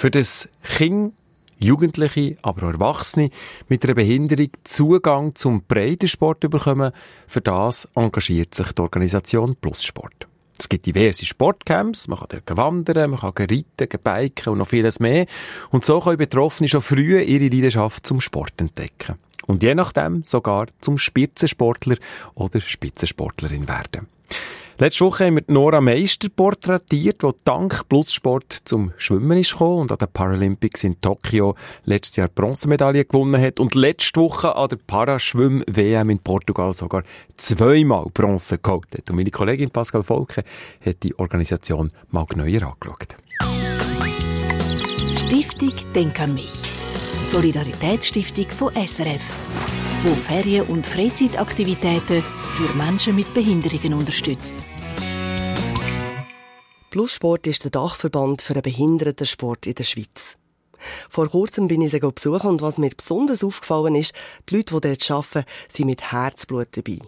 Für das Kind, Jugendliche, aber auch Erwachsene mit einer Behinderung Zugang zum Breitensport bekommen, für das engagiert sich die Organisation Plus Sport. Es gibt diverse Sportcamps, man kann wandern, man kann reiten, biken und noch vieles mehr. Und so können Betroffene schon früh ihre Leidenschaft zum Sport entdecken. Und je nachdem sogar zum Spitzensportler oder Spitzensportlerin werden. Letzte Woche haben wir Nora Meister porträtiert, die dank Plussport zum Schwimmen ist gekommen und an den Paralympics in Tokio letztes Jahr Bronzemedaille gewonnen hat und letzte Woche an der Paraschwimm-WM in Portugal sogar zweimal Bronze geholt hat. Und meine Kollegin Pascal Volke hat die Organisation mal genauer angeschaut. Stiftung Denk an mich. Solidaritätsstiftung von SRF, wo Ferien- und Freizeitaktivitäten für Menschen mit Behinderungen unterstützt. Plussport ist der Dachverband für den Behindertensport in der Schweiz. Vor kurzem bin ich sie besuchen und was mir besonders aufgefallen ist, die Leute, die dort arbeiten, sind mit Herzblut dabei.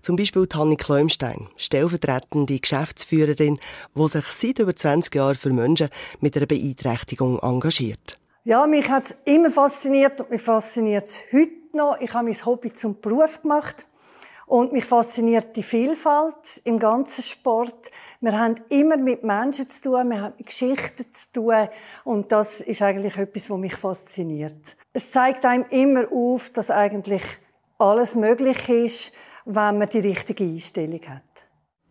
Zum Beispiel Tanni Kläumstein, stellvertretende Geschäftsführerin, die sich seit über 20 Jahren für Menschen mit einer Beeinträchtigung engagiert. Ja, mich hat es immer fasziniert und mich fasziniert es heute noch. Ich habe mein Hobby zum Beruf gemacht. Und mich fasziniert die Vielfalt im ganzen Sport. Wir haben immer mit Menschen zu tun, wir haben mit Geschichten zu tun. Und das ist eigentlich etwas, was mich fasziniert. Es zeigt einem immer auf, dass eigentlich alles möglich ist, wenn man die richtige Einstellung hat.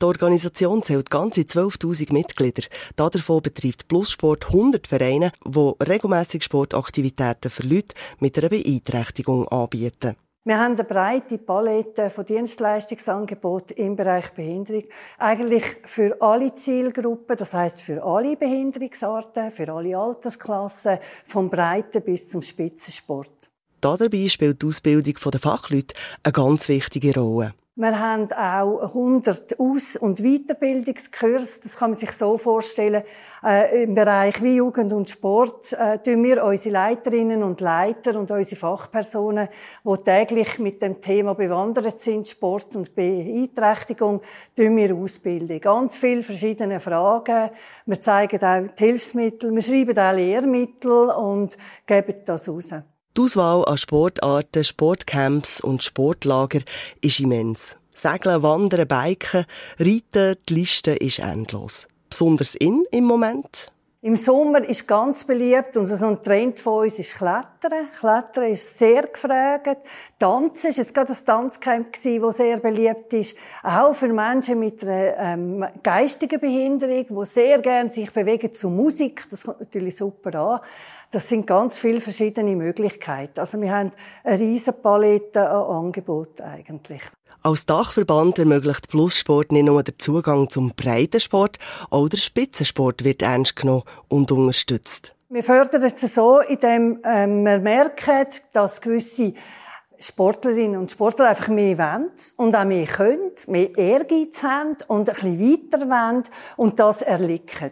Die Organisation zählt ganze 12.000 Mitglieder. Davon betreibt Plussport 100 Vereine, die regelmäßig Sportaktivitäten für Leute mit einer Beeinträchtigung anbieten. Wir haben eine breite Palette von Dienstleistungsangeboten im Bereich Behinderung. Eigentlich für alle Zielgruppen, das heißt für alle Behinderungsarten, für alle Altersklassen, vom Breiten bis zum Spitzensport. Dabei spielt die Ausbildung der Fachleute eine ganz wichtige Rolle. Wir haben auch 100 Aus- und Weiterbildungskurse. Das kann man sich so vorstellen. Äh, Im Bereich wie Jugend und Sport äh, tun wir unsere Leiterinnen und Leiter und unsere Fachpersonen, die täglich mit dem Thema bewandert sind, Sport und Beeinträchtigung, tun wir ausbilden. Ganz viele verschiedene Fragen. Wir zeigen auch die Hilfsmittel. Wir schreiben auch Lehrmittel und geben das raus. Die Auswahl an Sportarten, Sportcamps und Sportlager ist immens. Segeln, Wandern, Biken, Reiten, die Liste ist endlos. Besonders in im Moment? Im Sommer ist ganz beliebt und so ein Trend von uns ist Klettern. Klettern ist sehr gefragt. Tanzen ist jetzt gerade ein Tanzcamp gewesen, das sehr beliebt ist. Auch für Menschen mit einer ähm, geistigen Behinderung, die sehr gerne sich bewegen zu Musik. Das kommt natürlich super an. Das sind ganz viele verschiedene Möglichkeiten. Also wir haben eine riesen Palette an Angeboten eigentlich. Als Dachverband ermöglicht Plussport nicht nur den Zugang zum Breitensport, auch der Spitzensport wird ernst genommen und unterstützt. Wir fördern es so, indem ähm, wir merken, dass gewisse Sportlerinnen und Sportler einfach mehr wollen und auch mehr können, mehr Ehrgeiz haben und ein bisschen weiter wollen und das erlicken.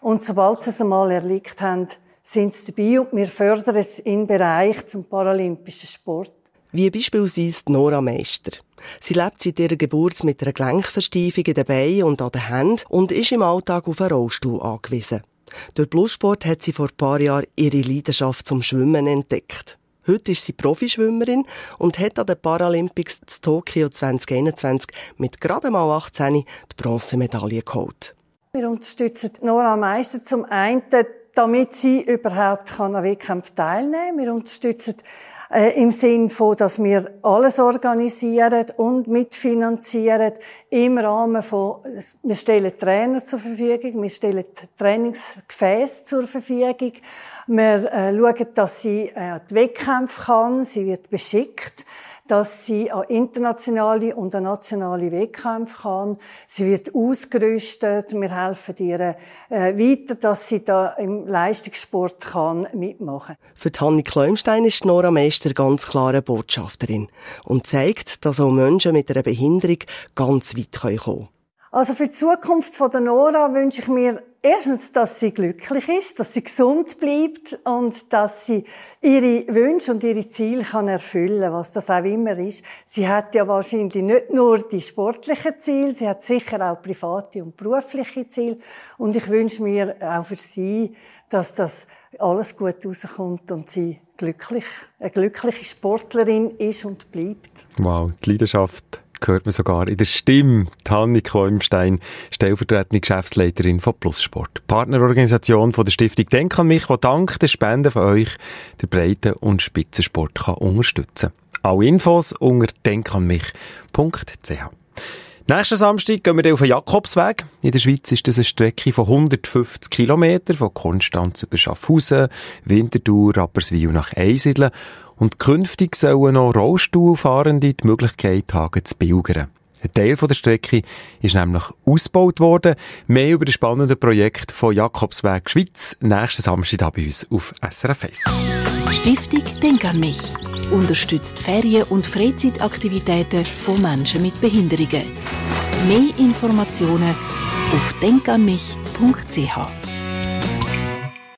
Und sobald sie es einmal erlickt haben, sind sie dabei und wir fördern es im Bereich zum paralympischen Sport. Wie beispielsweise Nora Meister. Sie lebt seit ihrer Geburt mit einer Gelenkverstiefung in den Beinen und an den Händen und ist im Alltag auf einen Rollstuhl angewiesen. Durch Plussport hat sie vor ein paar Jahren ihre Leidenschaft zum Schwimmen entdeckt. Heute ist sie Profischwimmerin und hat an den Paralympics in Tokio 2021 mit gerade mal 18 die Bronzemedaille geholt. Wir unterstützen Nora Meister zum einen, damit sie überhaupt an Wettkämpfen teilnehmen kann. Wir unterstützen äh, im Sinn von, dass wir alles organisieren und mitfinanzieren im Rahmen von, wir stellen Trainer zur Verfügung, wir stellen Trainingsgefäße zur Verfügung, wir äh, schauen, dass sie äh, die Wettkämpfe kann, sie wird beschickt, dass sie an internationale und an nationale Wettkämpfe kann. Sie wird ausgerüstet. Wir helfen ihr äh, weiter, dass sie da im Leistungssport kann mitmachen. Für Hanni Kläumstein ist Nora Meister ganz klare Botschafterin und zeigt, dass auch Menschen mit einer Behinderung ganz weit kommen können. Also für die Zukunft von der Nora wünsche ich mir erstens, dass sie glücklich ist, dass sie gesund bleibt und dass sie ihre Wünsche und ihre Ziele kann erfüllen, was das auch immer ist. Sie hat ja wahrscheinlich nicht nur die sportlichen Ziele, sie hat sicher auch private und berufliche Ziele und ich wünsche mir auch für sie, dass das alles gut rauskommt und sie glücklich, eine glückliche Sportlerin ist und bleibt. Wow, die Leidenschaft hört man sogar in der Stimme. Tanni Kläumstein, stellvertretende Geschäftsleiterin von Plussport. Partnerorganisation von der Stiftung Denk an mich, die dank der Spenden von euch den Breiten- und Spitzensport kann unterstützen kann. Alle Infos unter denkanmich.ch. Nächsten Samstag gehen wir auf den Jakobsweg. In der Schweiz ist das eine Strecke von 150 Kilometern von Konstanz über Schaffhausen, Winterthur, Rapperswil nach Einsiedeln. Und künftig sollen noch Rollstuhlfahrende die Möglichkeit haben, zu pilgern. Ein Teil der Strecke ist nämlich ausgebaut worden. Mehr über das spannende Projekt von Jakobsweg Schweiz nächsten Samstag bei uns auf SRF 1. Stiftung Denk an mich unterstützt Ferien- und Freizeitaktivitäten von Menschen mit Behinderungen. Mehr Informationen auf denkanmich.ch